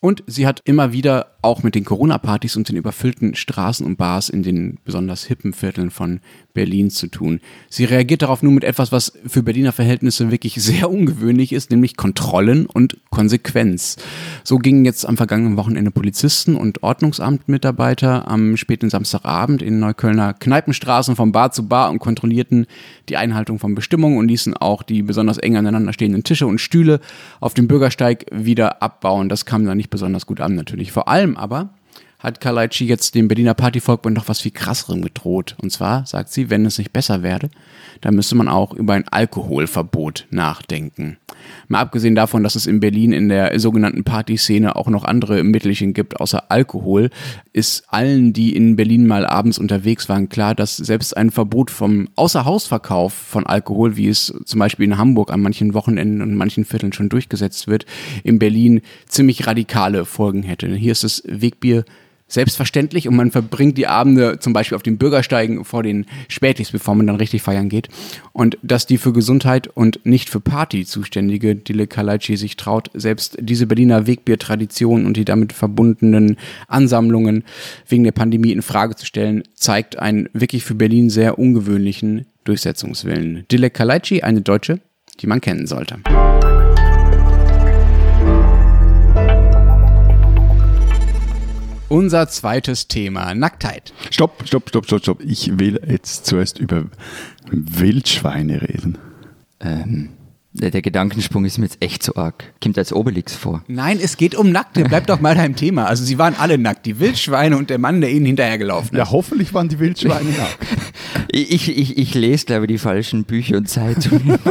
Und sie hat immer wieder auch mit den Corona-Partys und den überfüllten Straßen und Bars in den besonders hippen Vierteln von Berlin zu tun. Sie reagiert darauf nun mit etwas, was für Berliner Verhältnisse wirklich sehr ungewöhnlich ist, nämlich Kontrollen und Konsequenz. So gingen jetzt am vergangenen Wochenende Polizisten und Ordnungsamtmitarbeiter am späten Samstagabend in Neuköllner Kneipenstraßen von Bar zu Bar und kontrollierten die Einhaltung von Bestimmungen und ließen auch die besonders eng aneinander stehenden Tische und Stühle auf dem Bürgersteig wieder abbauen. Das kam da nicht besonders gut an natürlich. Vor allem aber hat Kalaici jetzt dem Berliner Partyvolk noch was viel krasserem gedroht. Und zwar sagt sie, wenn es nicht besser werde, dann müsste man auch über ein Alkoholverbot nachdenken. Mal abgesehen davon, dass es in Berlin in der sogenannten Partyszene auch noch andere Mittelchen gibt, außer Alkohol, ist allen, die in Berlin mal abends unterwegs waren, klar, dass selbst ein Verbot vom Außerhausverkauf von Alkohol, wie es zum Beispiel in Hamburg an manchen Wochenenden und manchen Vierteln schon durchgesetzt wird, in Berlin ziemlich radikale Folgen hätte. Hier ist das Wegbier selbstverständlich und man verbringt die Abende zum Beispiel auf den Bürgersteigen vor den Spätis, bevor man dann richtig feiern geht. Und dass die für Gesundheit und nicht für Party zuständige Dile Kalaici sich traut, selbst diese Berliner Wegbiertradition und die damit verbundenen Ansammlungen wegen der Pandemie in Frage zu stellen, zeigt einen wirklich für Berlin sehr ungewöhnlichen Durchsetzungswillen. Dile Kalaici, eine Deutsche, die man kennen sollte. Unser zweites Thema, Nacktheit. Stopp, stopp, stopp, stopp, stopp. Ich will jetzt zuerst über Wildschweine reden. Ähm, der, der, Gedankensprung ist mir jetzt echt so arg. Kommt als Obelix vor. Nein, es geht um Nackte. Bleib doch mal beim Thema. Also sie waren alle nackt. Die Wildschweine und der Mann, der ihnen hinterhergelaufen ist. Ja, hoffentlich waren die Wildschweine nackt. ich, ich, ich lese, glaube ich, die falschen Bücher und Zeitungen.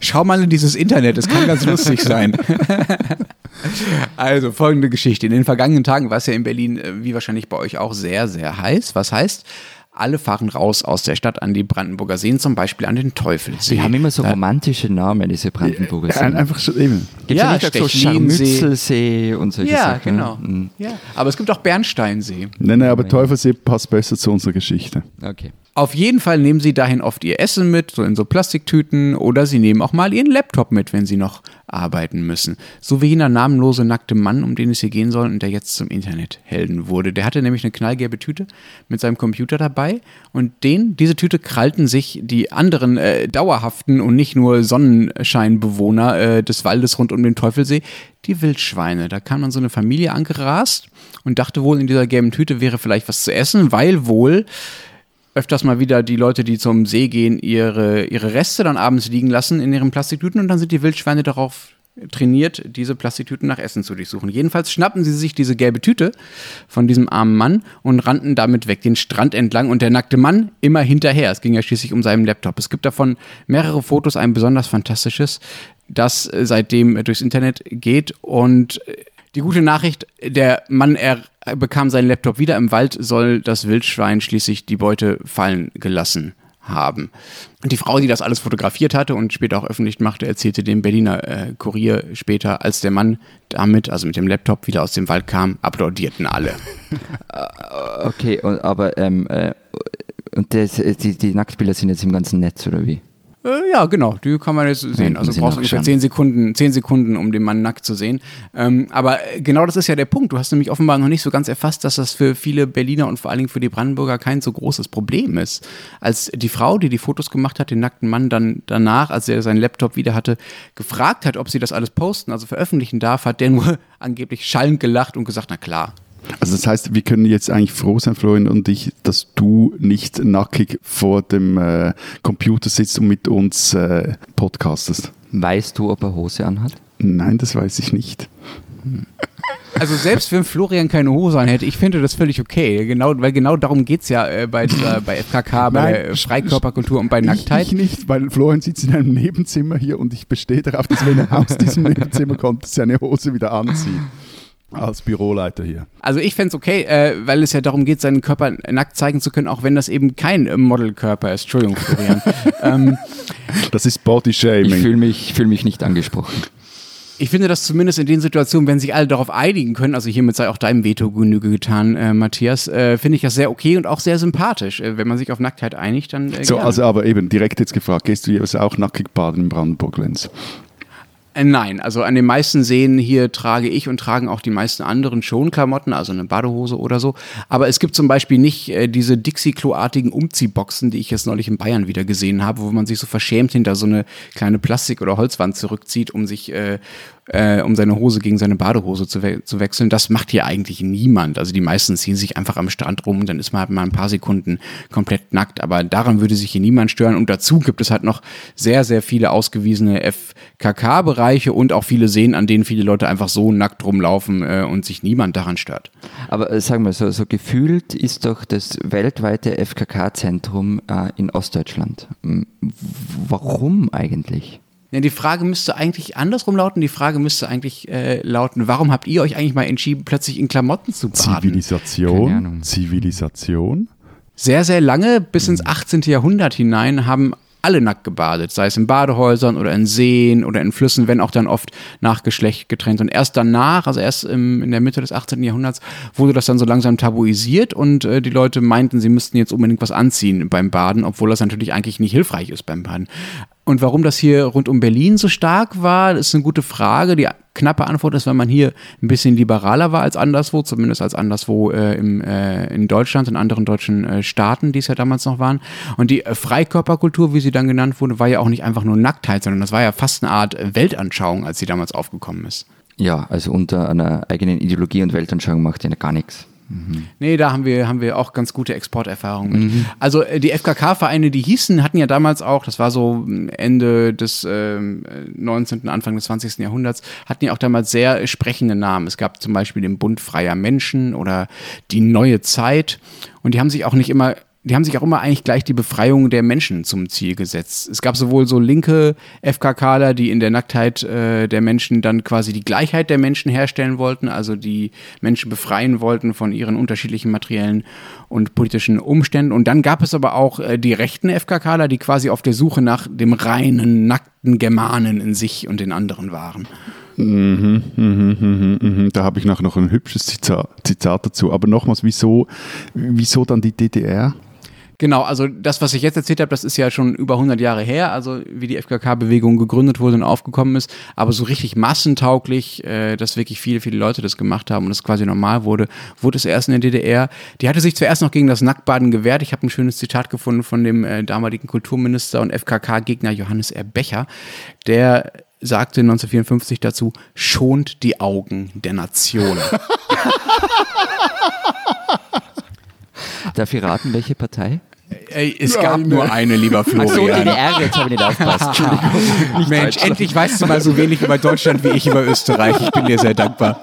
Schau mal in dieses Internet, es kann ganz lustig sein. Also folgende Geschichte. In den vergangenen Tagen war es ja in Berlin, äh, wie wahrscheinlich bei euch auch, sehr, sehr heiß. Was heißt, alle fahren raus aus der Stadt an die Brandenburger Seen, zum Beispiel an den Teufelsee. Die haben immer so romantische Namen, diese Brandenburger Seen. Ja, einfach so eben. Gibt ja, nicht so Scharmützelsee und solche ja, Sachen? Genau. Mhm. Ja, Aber es gibt auch Bernsteinsee. Nein, nein, aber Teufelsee passt besser zu unserer Geschichte. Okay. Auf jeden Fall nehmen sie dahin oft ihr Essen mit, so in so Plastiktüten, oder sie nehmen auch mal ihren Laptop mit, wenn sie noch arbeiten müssen. So wie jener namenlose nackte Mann, um den es hier gehen soll und der jetzt zum Internethelden wurde. Der hatte nämlich eine knallgelbe Tüte mit seinem Computer dabei und den, diese Tüte krallten sich die anderen äh, dauerhaften und nicht nur Sonnenscheinbewohner äh, des Waldes rund um den Teufelsee, die Wildschweine. Da kam dann so eine Familie angerast und dachte wohl, in dieser gelben Tüte wäre vielleicht was zu essen, weil wohl öfters mal wieder die Leute, die zum See gehen, ihre, ihre Reste dann abends liegen lassen in ihren Plastiktüten und dann sind die Wildschweine darauf trainiert, diese Plastiktüten nach Essen zu durchsuchen. Jedenfalls schnappen sie sich diese gelbe Tüte von diesem armen Mann und rannten damit weg den Strand entlang und der nackte Mann immer hinterher. Es ging ja schließlich um seinen Laptop. Es gibt davon mehrere Fotos, ein besonders fantastisches, das seitdem durchs Internet geht und die gute Nachricht, der Mann er bekam seinen Laptop wieder. Im Wald soll das Wildschwein schließlich die Beute fallen gelassen haben. Und die Frau, die das alles fotografiert hatte und später auch öffentlich machte, erzählte dem Berliner äh, Kurier später, als der Mann damit, also mit dem Laptop, wieder aus dem Wald kam, applaudierten alle. okay, aber ähm, äh, und das, die, die Nacktbilder sind jetzt im ganzen Netz, oder wie? Äh, ja, genau, die kann man jetzt sehen. Also du brauchst ungefähr zehn Sekunden, zehn Sekunden, um den Mann nackt zu sehen. Ähm, aber genau das ist ja der Punkt. Du hast nämlich offenbar noch nicht so ganz erfasst, dass das für viele Berliner und vor allen Dingen für die Brandenburger kein so großes Problem ist. Als die Frau, die die Fotos gemacht hat, den nackten Mann dann danach, als er seinen Laptop wieder hatte, gefragt hat, ob sie das alles posten, also veröffentlichen darf, hat der nur angeblich schallend gelacht und gesagt, na klar, also das heißt, wir können jetzt eigentlich froh sein, Florian und ich, dass du nicht nackig vor dem äh, Computer sitzt und mit uns äh, podcastest. Weißt du, ob er Hose anhat? Nein, das weiß ich nicht. Also selbst wenn Florian keine Hose an hätte, ich finde das völlig okay. Genau, weil genau darum geht es ja äh, bei, dieser, bei FKK, bei Nein, Freikörperkultur und bei Nacktheit. Ich nicht, weil Florian sitzt in einem Nebenzimmer hier und ich bestehe darauf, dass wenn er aus diesem Nebenzimmer kommt, seine Hose wieder anzieht. Als Büroleiter hier. Also ich fände es okay, äh, weil es ja darum geht, seinen Körper nackt zeigen zu können, auch wenn das eben kein äh, Modelkörper ist. Entschuldigung, Florian. ähm, das ist Body-Shaming. Ich fühle mich, fühl mich nicht angesprochen. Ich finde das zumindest in den Situationen, wenn sich alle darauf einigen können, also hiermit sei auch deinem Veto Genüge getan, äh, Matthias, äh, finde ich das sehr okay und auch sehr sympathisch. Äh, wenn man sich auf Nacktheit einigt, dann. Äh, so, gerne. also aber eben direkt jetzt gefragt, gehst du jeweils auch nackig baden in Brandenburg-Lenz? Äh, nein, also an den meisten Seen hier trage ich und tragen auch die meisten anderen schon Klamotten, also eine Badehose oder so. Aber es gibt zum Beispiel nicht äh, diese Dixie-Klo-artigen Umziehboxen, die ich jetzt neulich in Bayern wieder gesehen habe, wo man sich so verschämt hinter so eine kleine Plastik- oder Holzwand zurückzieht, um sich äh, äh, um seine Hose gegen seine Badehose zu, we zu wechseln. Das macht hier eigentlich niemand. Also die meisten ziehen sich einfach am Strand rum und dann ist man halt mal ein paar Sekunden komplett nackt. Aber daran würde sich hier niemand stören. Und dazu gibt es halt noch sehr, sehr viele ausgewiesene FKK-Bereiche und auch viele Seen, an denen viele Leute einfach so nackt rumlaufen äh, und sich niemand daran stört. Aber äh, sagen wir so, so gefühlt ist doch das weltweite FKK-Zentrum äh, in Ostdeutschland. Warum eigentlich? Ja, die Frage müsste eigentlich andersrum lauten. Die Frage müsste eigentlich äh, lauten, warum habt ihr euch eigentlich mal entschieden, plötzlich in Klamotten zu baden? Zivilisation. Zivilisation. Sehr, sehr lange, bis ins 18. Jahrhundert hinein, haben alle nackt gebadet, sei es in Badehäusern oder in Seen oder in Flüssen, wenn auch dann oft nach Geschlecht getrennt. Und erst danach, also erst im, in der Mitte des 18. Jahrhunderts, wurde das dann so langsam tabuisiert und äh, die Leute meinten, sie müssten jetzt unbedingt was anziehen beim Baden, obwohl das natürlich eigentlich nicht hilfreich ist beim Baden. Und warum das hier rund um Berlin so stark war, ist eine gute Frage. Die knappe Antwort ist, weil man hier ein bisschen liberaler war als anderswo, zumindest als anderswo äh, im, äh, in Deutschland, in anderen deutschen äh, Staaten, die es ja damals noch waren. Und die äh, Freikörperkultur, wie sie dann genannt wurde, war ja auch nicht einfach nur Nacktheit, sondern das war ja fast eine Art Weltanschauung, als sie damals aufgekommen ist. Ja, also unter einer eigenen Ideologie und Weltanschauung macht ja gar nichts. Mhm. Nee, da haben wir, haben wir auch ganz gute Exporterfahrungen mit. Mhm. Also äh, die FKK-Vereine, die hießen, hatten ja damals auch, das war so Ende des äh, 19., Anfang des 20. Jahrhunderts, hatten ja auch damals sehr sprechende Namen. Es gab zum Beispiel den Bund freier Menschen oder die Neue Zeit. Und die haben sich auch nicht immer die haben sich auch immer eigentlich gleich die Befreiung der Menschen zum Ziel gesetzt. Es gab sowohl so linke FKKler, die in der Nacktheit äh, der Menschen dann quasi die Gleichheit der Menschen herstellen wollten, also die Menschen befreien wollten von ihren unterschiedlichen materiellen und politischen Umständen. Und dann gab es aber auch äh, die rechten FKKler, die quasi auf der Suche nach dem reinen, nackten Germanen in sich und den anderen waren. Mhm, mhm, mhm, mhm. Da habe ich noch ein hübsches Zitat, Zitat dazu. Aber nochmals, wieso, wieso dann die DDR? Genau, also das, was ich jetzt erzählt habe, das ist ja schon über 100 Jahre her, also wie die FKK-Bewegung gegründet wurde und aufgekommen ist. Aber so richtig massentauglich, äh, dass wirklich viele, viele Leute das gemacht haben und es quasi normal wurde, wurde es erst in der DDR. Die hatte sich zuerst noch gegen das Nacktbaden gewehrt. Ich habe ein schönes Zitat gefunden von dem äh, damaligen Kulturminister und FKK-Gegner Johannes R. Becher, der sagte 1954 dazu, schont die Augen der Nation. Darf ich raten, welche Partei? Ey, es gab nur eine, lieber Florian. Ach so, DDR, jetzt habe ich nicht aufgepasst. Entschuldigung. Mensch, endlich weißt du mal so wenig über Deutschland wie ich über Österreich. Ich bin dir sehr dankbar.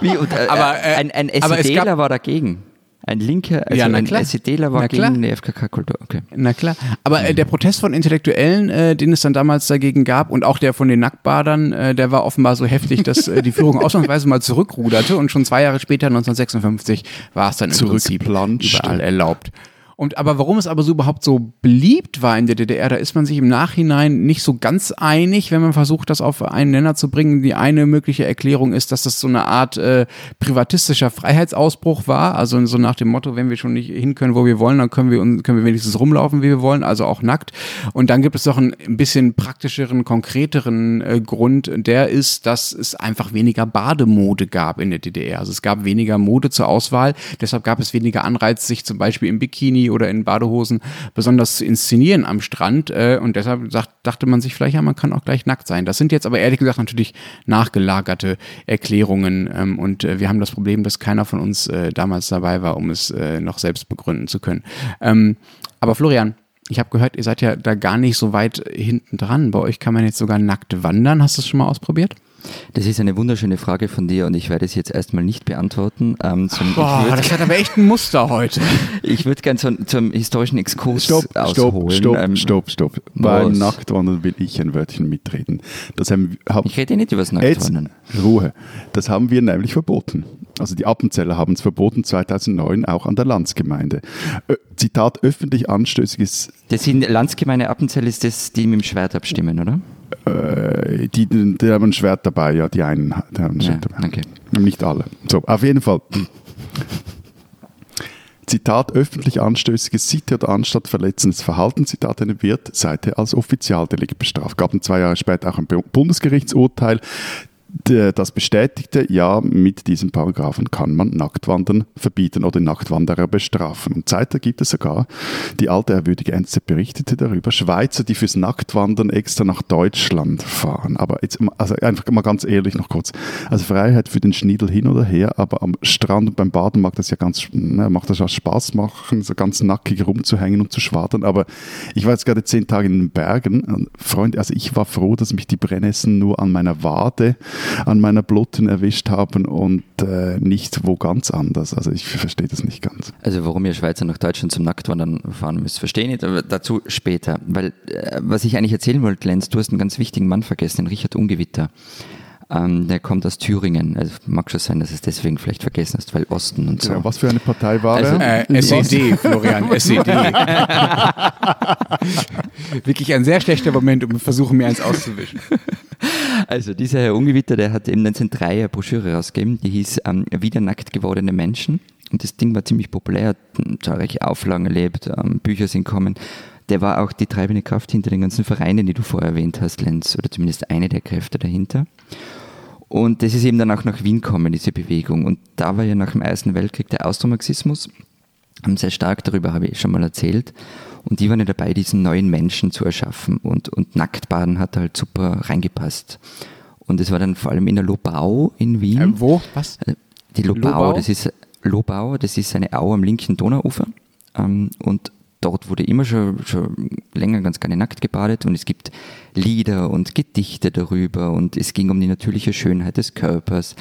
Wie, und, äh, Aber, äh, ein, ein es SEDler war dagegen. Ein Linker, also Ja, ein klar. SEDler war Na klar. gegen die FKK-Kultur. Okay. Na klar. Aber äh, der Protest von Intellektuellen, äh, den es dann damals dagegen gab und auch der von den Nacktbadern, äh, der war offenbar so heftig, dass äh, die Führung ausnahmsweise mal zurückruderte und schon zwei Jahre später, 1956, war es dann im Prinzip überall erlaubt. Und aber warum es aber so überhaupt so beliebt war in der DDR, da ist man sich im Nachhinein nicht so ganz einig, wenn man versucht, das auf einen Nenner zu bringen. Die eine mögliche Erklärung ist, dass das so eine Art äh, privatistischer Freiheitsausbruch war, also so nach dem Motto, wenn wir schon nicht hin können, wo wir wollen, dann können wir uns, können wir wenigstens rumlaufen, wie wir wollen, also auch nackt. Und dann gibt es doch einen ein bisschen praktischeren, konkreteren äh, Grund, der ist, dass es einfach weniger Bademode gab in der DDR. Also es gab weniger Mode zur Auswahl, deshalb gab es weniger Anreiz, sich zum Beispiel im Bikini oder in Badehosen besonders zu inszenieren am Strand. Äh, und deshalb sagt, dachte man sich vielleicht, ja, man kann auch gleich nackt sein. Das sind jetzt aber ehrlich gesagt natürlich nachgelagerte Erklärungen. Ähm, und äh, wir haben das Problem, dass keiner von uns äh, damals dabei war, um es noch selbst begründen zu können. Ähm, aber Florian, ich habe gehört, ihr seid ja da gar nicht so weit hinten dran. Bei euch kann man jetzt sogar nackt wandern. Hast du es schon mal ausprobiert? Das ist eine wunderschöne Frage von dir und ich werde es jetzt erstmal nicht beantworten. Ähm, Boah, ich würde das hat aber echt ein Muster heute. ich würd gerne zum, zum historischen Exkurs Stopp, stopp, ausholen. stopp, Ähm, stopp, stopp. Beim was? Nacktwandern will ich ein Wörtchen mitreden. Das haben, haben, Ich rede nicht über das Jetzt, Nacktwandern. Ruhe. Das haben wir nämlich verboten. Also die Appenzeller haben es verboten 2009 auch an der Landsgemeinde. Ö, Zitat öffentlich anstößiges, Das sind Landsgemeine Appenzell ist das, die mit dem Schwert abstimmen, oder? Äh, die, die haben ein Schwert dabei, ja, die einen die haben ein Ja, Schwert dabei. okay. Nicht alle. So, auf jeden Fall. Zitat öffentlich anstößiges Sitte oder Anstatt verletzendes Verhalten, Zitat Ende, wird seither als Offizialdelikt bestraft. Gab zwei Jahre später auch ein Bu- Bundesgerichtsurteil, das bestätigte, ja, mit diesem Paragraphen kann man Nacktwandern verbieten oder Nacktwanderer bestrafen. Und seither gibt es sogar, die alte ehrwürdige NZZ berichtete darüber, Schweizer, die fürs Nacktwandern extra nach Deutschland fahren. Aber jetzt, also einfach mal ganz ehrlich noch kurz. Also Freiheit für den Schniedel hin oder her, aber am Strand und beim Baden mag das ja ganz, ne, macht das ja Spaß machen, so ganz nackig rumzuhängen und zu schwadern. Aber ich war jetzt gerade zehn Tage in den Bergen. Und Freunde, also ich war froh, dass mich die Brennnesseln nur an meiner Wade, an meiner Blutten erwischt haben und äh, nicht wo ganz anders. Also ich verstehe das nicht ganz. Also warum ihr Schweizer nach Deutschland zum Nacktwandern fahren müsst, verstehe ich nicht, aber dazu später. Weil, äh, was ich eigentlich erzählen wollte, Lenz, du hast einen ganz wichtigen Mann vergessen, den Richard Ungewitter. Ähm, der kommt aus Thüringen. Also mag schon sein, dass du es deswegen vielleicht vergessen hast, weil Osten und so. Ja, was für eine Partei war Also, er? Äh, SED, Florian, SED. Wirklich ein sehr schlechter Moment, um versuchen, mir eins auszuwischen. Also dieser Herr Ungewitter, der hat eben 1903 eine Broschüre rausgegeben, die hieß ähm, Wieder nackt gewordene Menschen. Und das Ding war ziemlich populär, hat zahlreiche Auflagen erlebt, ähm, Bücher sind kommen. Der war auch die treibende Kraft hinter den ganzen Vereinen, die du vorher erwähnt hast, Lenz, oder zumindest eine der Kräfte dahinter. Und das ist eben dann auch nach Wien gekommen, diese Bewegung. Und da war ja nach dem Ersten Weltkrieg der Austromarxismus ähm, sehr stark, darüber habe ich schon mal erzählt. Und die waren ja dabei, diesen neuen Menschen zu erschaffen. Und, und Nacktbaden hat halt super reingepasst. Und es war dann vor allem in der Lobau in Wien. Äh, wo? Was? Äh, Die Lobau, Lobau? das ist Lobau, das ist eine Au am linken Donauufer. Ähm, und dort wurde immer schon, schon länger ganz gerne nackt gebadet und es gibt Lieder und Gedichte darüber und es ging um die natürliche Schönheit des Körpers.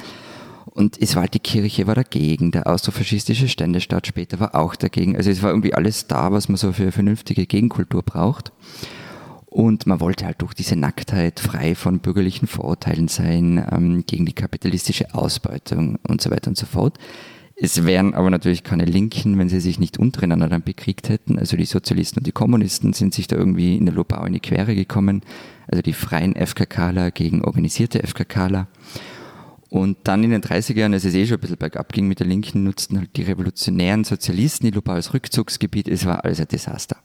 Und es war halt, die Kirche war dagegen, der austrofaschistische Ständestaat später war auch dagegen. Also es war irgendwie alles da, was man so für vernünftige Gegenkultur braucht. Und man wollte halt durch diese Nacktheit frei von bürgerlichen Vorurteilen sein, ähm, gegen die kapitalistische Ausbeutung und so weiter und so fort. Es wären aber natürlich keine Linken, wenn sie sich nicht untereinander dann bekriegt hätten. Also die Sozialisten und die Kommunisten sind sich da irgendwie in der Lobau in die Quere gekommen. Also die freien FKKler gegen organisierte FKKler. Und dann in den 30er Jahren, als es eh schon ein bisschen bergab ging mit der Linken, nutzten halt die revolutionären Sozialisten Ilupa als Rückzugsgebiet. Es war alles ein Desaster.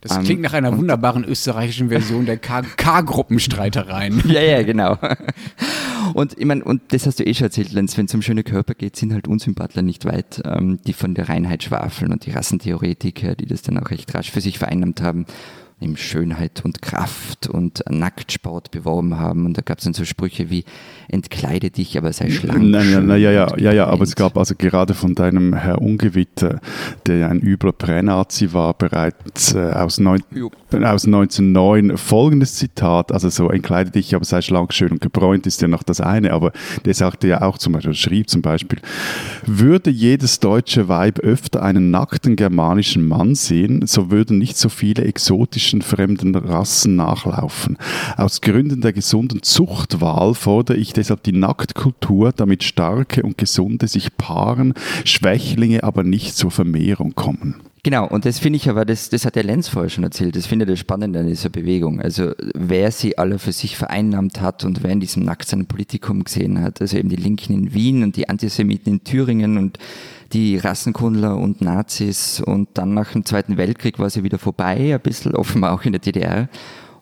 Das klingt nach einer wunderbaren österreichischen Version der K-Gruppenstreitereien. ja, ja, genau. Und ich meine, und das hast du eh schon erzählt, Lenz, wenn es um schöne Körper geht, sind halt Unsympathler nicht weit, ähm, die von der Reinheit schwafeln und die Rassentheoretiker, die das dann auch recht rasch für sich vereinnahmt haben ihm Schönheit und Kraft und Nacktsport beworben haben. Und da gab es dann so Sprüche wie, entkleide dich, aber sei schlank. Nein, nein, nein, ja, ja, ja, ja, aber es gab also gerade von deinem Herr Ungewitter, der ja ein übler Pränazi war, bereits äh, aus, neun, aus 1909 folgendes Zitat, also so, entkleide dich, aber sei schlank, schön und gebräunt ist ja noch das eine, aber der sagte ja auch zum Beispiel, schrieb zum Beispiel, würde jedes deutsche Weib öfter einen nackten germanischen Mann sehen, so würden nicht so viele exotische exotischen fremden Rassen nachlaufen. Aus Gründen der gesunden Zuchtwahl fordere ich deshalb die Nacktkultur, damit Starke und Gesunde sich paaren, Schwächlinge aber nicht zur Vermehrung kommen. Genau, und das finde ich aber, das, das hat der Lenz vorher schon erzählt, das finde ich das Spannende an dieser Bewegung. Also wer sie alle für sich vereinnahmt hat und wer in diesem Nackt sein Politikum gesehen hat, also eben die Linken in Wien und die Antisemiten in Thüringen und die Rassenkundler und Nazis und dann nach dem Zweiten Weltkrieg war sie wieder vorbei, ein bisschen offenbar auch in der DDR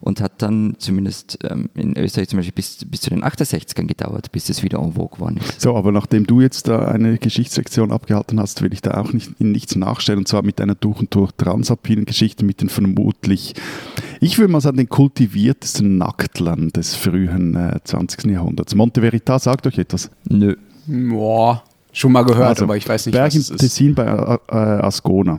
und hat dann zumindest ähm, in Österreich zum Beispiel bis, bis zu den 68ern gedauert, bis es wieder en vogue geworden ist. So, aber nachdem du jetzt da eine Geschichtslektion abgehalten hast, will ich da auch nicht, in nichts nachstellen, und zwar mit einer durch und durch transalpinen Geschichte mit den vermutlich, ich würde mal sagen, den kultiviertesten Nacktlern des frühen äh, 20. Jahrhunderts. Monte Veritas sagt euch etwas? Nö. Boah. Schon mal gehört, also, aber ich weiß nicht, Berg was im Tessin bei äh, äh, Ascona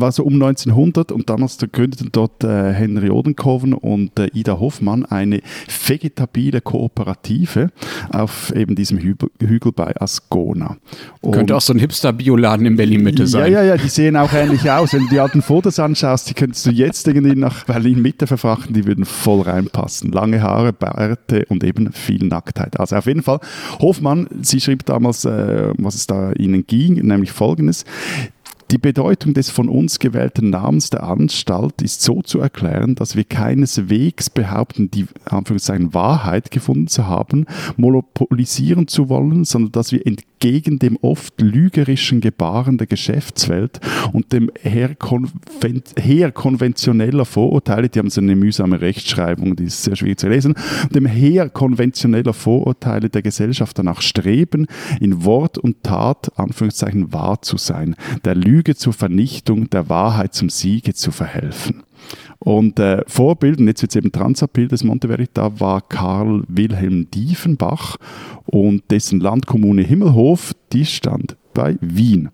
war so um 1900 und damals gründeten dort äh, Henry Odenkoven und äh, Ida Hoffmann eine vegetabile Kooperative auf eben diesem Hügel, Hügel bei Ascona. Und Könnte auch so ein Hipster-Bioladen in Berlin-Mitte sein. Ja, ja, ja, die sehen auch ähnlich aus. Wenn du die alten Fotos anschaust, die könntest du jetzt irgendwie nach Berlin-Mitte verfrachten, die würden voll reinpassen. Lange Haare, Bärte und eben viel Nacktheit. Also auf jeden Fall, Hoffmann, sie schrieb damals, äh, was es da ihnen ging, nämlich folgendes. Die Bedeutung des von uns gewählten Namens der Anstalt ist so zu erklären, dass wir keineswegs behaupten, die Anführungszeichen Wahrheit gefunden zu haben, monopolisieren zu wollen, sondern dass wir entgegen dem oft lügerischen Gebaren der Geschäftswelt und dem Heer, konventioneller Vorurteile, die haben so eine mühsame Rechtschreibung, die ist sehr schwierig zu lesen, dem Heer konventioneller Vorurteile der Gesellschaft danach streben, in Wort und Tat, Anführungszeichen, wahr zu sein, der Lüge Lüge zur Vernichtung, der Wahrheit zum Siege zu verhelfen. Und äh, Vorbild, und jetzt wird es eben Transapil des Monteverita, war Karl Wilhelm Diefenbach und dessen Landkommune Himmelhof, die stand bei Wien.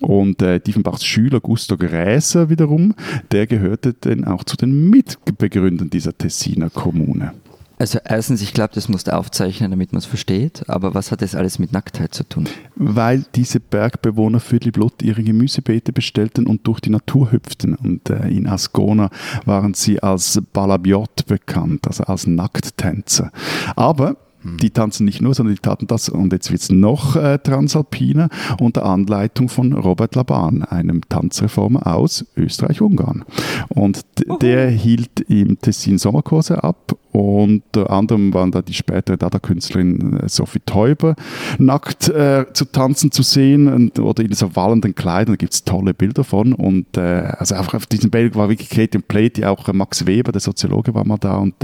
Und äh, Diefenbachs Schüler Gusto Gräser wiederum, der gehörte dann auch zu den Mitbegründern dieser Tessiner Kommune. Also erstens, ich glaube, das musst du aufzeichnen, damit man es versteht. Aber was hat das alles mit Nacktheit zu tun? Weil diese Bergbewohner für die Blut ihre Gemüsebeete bestellten und durch die Natur hüpften. Und äh, in Ascona waren sie als Balabiot bekannt, also als Nackttänzer. Aber die tanzen nicht nur, sondern die taten das, und jetzt wird es noch äh, transalpiner, unter Anleitung von Robert Laban, einem Tanzreformer aus Österreich-Ungarn. Und der hielt im Tessin Sommerkurse ab unter anderem waren da die spätere Dada-Künstlerin äh, Sophie Teuber nackt äh, zu tanzen zu sehen und, oder in so wallenden Kleidern. Da gibt es tolle Bilder von. Und äh, also einfach auf diesem Bild war wirklich Kate Plate, auch äh, Max Weber, der Soziologe, war mal da und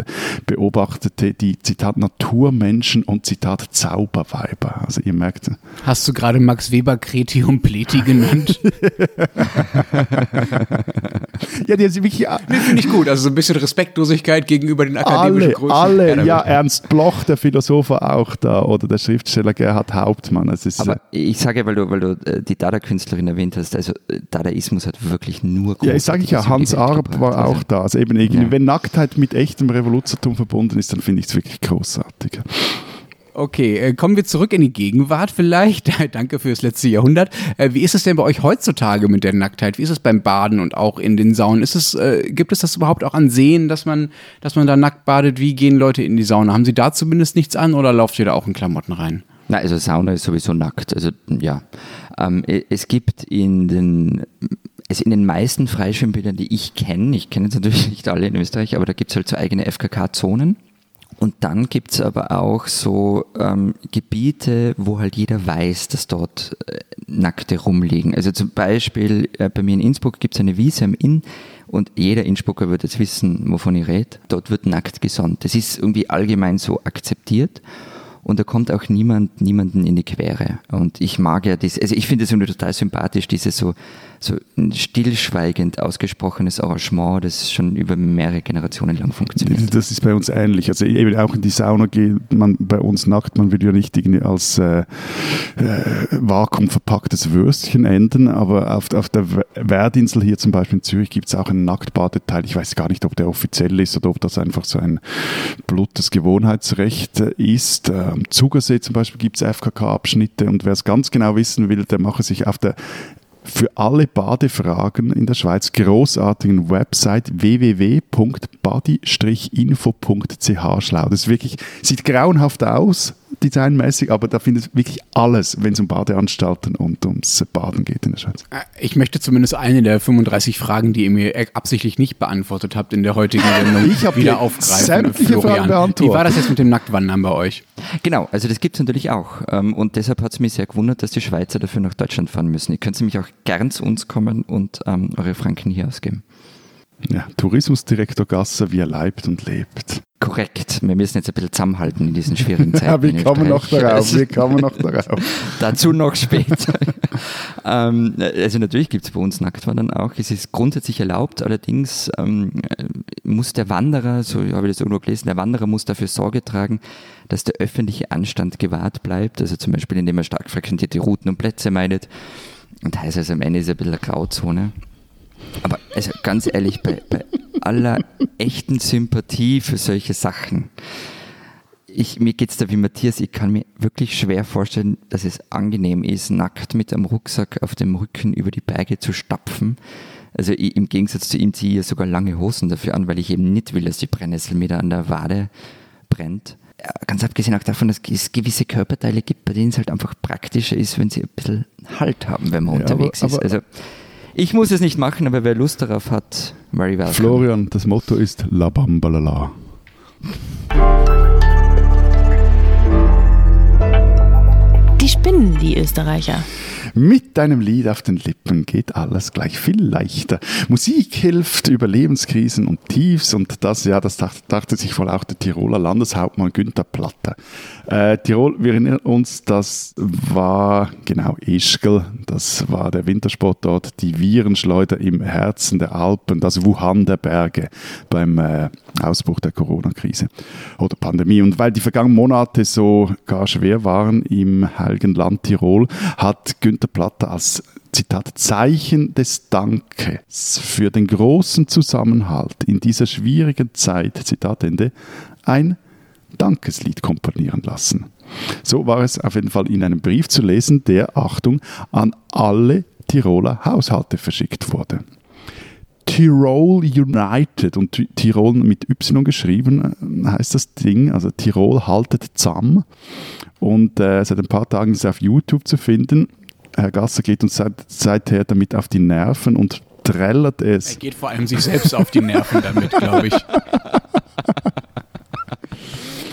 beobachtete die Zitat Naturmenschen und Zitat Zauberweiber. Also ihr merkt. Hast du gerade Max Weber Kreti und Pleti genannt? ja, die sind wirklich. Nee, finde ich gut. Also so ein bisschen Respektlosigkeit gegenüber den akademischen alle, Größen. Alle, ja, Ernst Bloch, der Philosoph, war auch da oder der Schriftsteller Gerhard Hauptmann. Es ist, Aber äh, ich sage, weil du, weil du äh, die Dada-Künstlerin erwähnt hast, also äh, Dadaismus hat wirklich nur Ja, ich sage ja, Hans Arp war also, auch da. Also eben irgendwie, ja. wenn Nacktheit mit echtem Revolutiontum verbunden ist, dann finde ich es wirklich großartig. Okay, äh, kommen wir zurück in die Gegenwart vielleicht. Danke fürs letzte Jahrhundert. Äh, wie ist es denn bei euch heutzutage mit der Nacktheit? Wie ist es beim Baden und auch in den Saunen? Ist es, äh, gibt es das überhaupt auch an Seen, dass man, dass man da nackt badet? Wie gehen Leute in die Sauna? Haben sie da zumindest nichts an oder lauft ihr da auch in Klamotten rein? Na, also Sauna ist sowieso nackt. Also ja, ähm, es gibt in den also in den meisten Freischwimmbädern, die ich kenne, ich kenne jetzt natürlich nicht alle in Österreich, aber da gibt es halt so eigene FKK-Zonen. Und dann gibt es aber auch so ähm, Gebiete, wo halt jeder weiß, dass dort äh, Nackte rumliegen. Also zum Beispiel äh, bei mir in Innsbruck gibt es eine Wiese am Inn und jeder Innsbrucker wird jetzt wissen, wovon ich rede. Dort wird nackt gesonnt. Das ist irgendwie allgemein so akzeptiert und da kommt auch niemand, niemanden in die Quere. Und ich mag ja das, also ich finde es irgendwie total sympathisch, dieses so, so stillschweigend ausgesprochenes Arrangement, das schon über mehrere Generationen lang funktioniert. Das ist bei uns ähnlich. Also eben auch in die Sauna geht man bei uns nackt, man will ja nicht irgendwie als äh, äh, Vakuum verpacktes Würstchen enden, aber auf, auf der Werdinsel hier zum Beispiel in Zürich gibt es auch einen Nacktbadeteil. Ich weiß gar nicht, ob der offiziell ist oder ob das einfach so ein blutes Gewohnheitsrecht ist. Am Zugersee zum Beispiel gibt es FKK-Abschnitte und wer es ganz genau wissen will, der mache sich auf der für alle Badefragen in der Schweiz großartigen Website www.badi-info.ch schlau. Das ist wirklich, sieht grauenhaft aus, designmäßig, aber da findet wirklich alles, wenn es um Badeanstalten und ums Baden geht in der Schweiz. Äh, ich möchte zumindest eine der 35 Fragen, die ihr mir absichtlich nicht beantwortet habt in der heutigen Sendung, ich wieder aufgreifen. Sämtliche Fragen beantwortet. Wie war das jetzt mit dem Nacktwandern bei euch? Genau, also das gibt es natürlich auch. Ähm, und deshalb hat es mich sehr gewundert, dass die Schweizer dafür nach Deutschland fahren müssen. Ihr könnt nämlich auch gern zu uns kommen und ähm, eure Franken hier ausgeben. Ja, Tourismusdirektor Gasser, wie er leibt und lebt. Korrekt. Wir müssen jetzt ein bisschen zusammenhalten in diesen schwierigen Zeiten. ja, wie kommen noch darauf? Wie kommen noch darauf? Dazu noch später. ähm, also natürlich gibt es bei uns Nacktwandern auch. Es ist grundsätzlich erlaubt, allerdings ähm, muss der Wanderer, so habe ich das irgendwo gelesen, der Wanderer muss dafür Sorge tragen, dass der öffentliche Anstand gewahrt bleibt. Also zum Beispiel, indem er stark frequentierte Routen und Plätze meidet. Und heißt also am Ende ist es ein bisschen eine Grauzone. Aber also ganz ehrlich, bei, bei aller echten Sympathie für solche Sachen, ich, mir geht es da wie Matthias, ich kann mir wirklich schwer vorstellen, dass es angenehm ist, nackt mit einem Rucksack auf dem Rücken über die Berge zu stapfen. Also ich, im Gegensatz zu ihm ziehe ich sogar lange Hosen dafür an, weil ich eben nicht will, dass die Brennnessel mir da an der Wade brennt. Ganz abgesehen auch davon, dass es gewisse Körperteile gibt, bei denen es halt einfach praktischer ist, wenn sie ein bisschen Halt haben, wenn man ja, unterwegs aber, ist. also ich muss es nicht machen, aber wer Lust darauf hat, very welcome. Florian, das Motto ist La Bambalala. Die spinnen, die Österreicher. Mit deinem Lied auf den Lippen geht alles gleich viel leichter. Musik hilft über Lebenskrisen und Tiefs und das, ja, das dachte sich wohl auch der Tiroler Landeshauptmann Günther Platter. Äh, Tirol, wir erinnern uns, das war genau Ischgl, das war der Wintersportort, die Virenschleuder im Herzen der Alpen, das Wuhan der Berge beim äh, Ausbruch der Corona-Krise oder Pandemie. Und weil die vergangenen Monate so gar schwer waren im heiligen Land Tirol, hat Günther Platter als Zitat, Zeichen des Dankes für den großen Zusammenhalt in dieser schwierigen Zeit, Zitat Ende, ein Dankeslied komponieren lassen. So war es auf jeden Fall in einem Brief zu lesen, der, Achtung, an alle Tiroler Haushalte verschickt wurde. Tirol United und Tirol mit Y geschrieben heißt das Ding, also Tirol haltet zusammen und äh, seit ein paar Tagen ist es auf YouTube zu finden. Herr Gasser geht uns seit, seither damit auf die Nerven und trällert es. Er geht vor allem sich selbst auf die Nerven damit, glaube ich.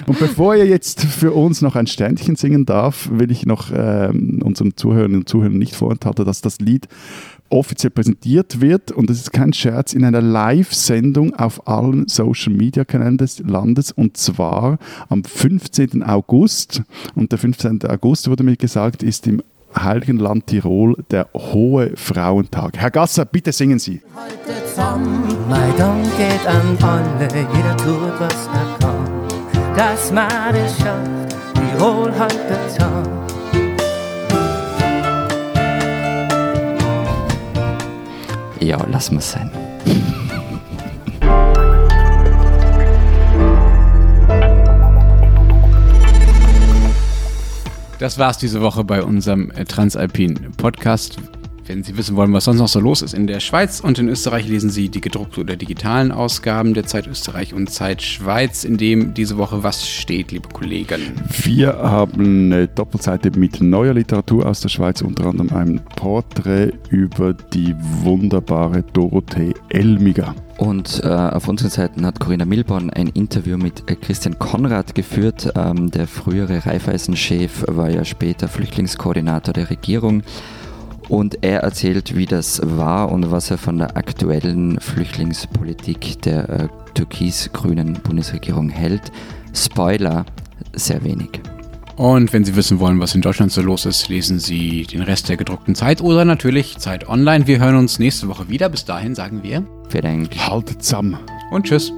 Und bevor ihr jetzt für uns noch ein Ständchen singen darf, will ich noch ähm, unseren Zuhörern und Zuhörern nicht vorenthalten, dass das Lied offiziell präsentiert wird und das ist kein Scherz in einer Live-Sendung auf allen Social Media Kanälen des Landes und zwar am 15. August und der 15. August wurde mir gesagt ist im Heiligen Land Tirol der hohe Frauentag. Herr Gasser, bitte singen Sie. Heute zusammen, mein Dank geht an alle, jeder tut, was er kann. Das schafft, Tirol heute zusammen. Ja, lass mal sein. Das war's diese Woche bei unserem äh, Transalpin Podcast. Wenn Sie wissen wollen, was sonst noch so los ist in der Schweiz und in Österreich, lesen Sie die gedruckten oder digitalen Ausgaben der Zeit Österreich und Zeit Schweiz, in dem diese Woche was steht, liebe Kollegen. Wir haben eine Doppelseite mit neuer Literatur aus der Schweiz, unter anderem ein Porträt über die wunderbare Dorothee Elmiger. Und äh, auf unseren Seiten hat Corinna Milborn ein Interview mit äh, Christian Konrad geführt. Ähm, der frühere Raiffeisen-Chef war ja später Flüchtlingskoordinator der Regierung. Und er erzählt, wie das war und was er von der aktuellen Flüchtlingspolitik der äh, türkis-grünen Bundesregierung hält. Spoiler, sehr wenig. Und wenn Sie wissen wollen, was in Deutschland so los ist, lesen Sie den Rest der gedruckten Zeit oder natürlich Zeit Online. Wir hören uns nächste Woche wieder. Bis dahin sagen wir Wer denkt, Haltet zusammen. und Tschüss.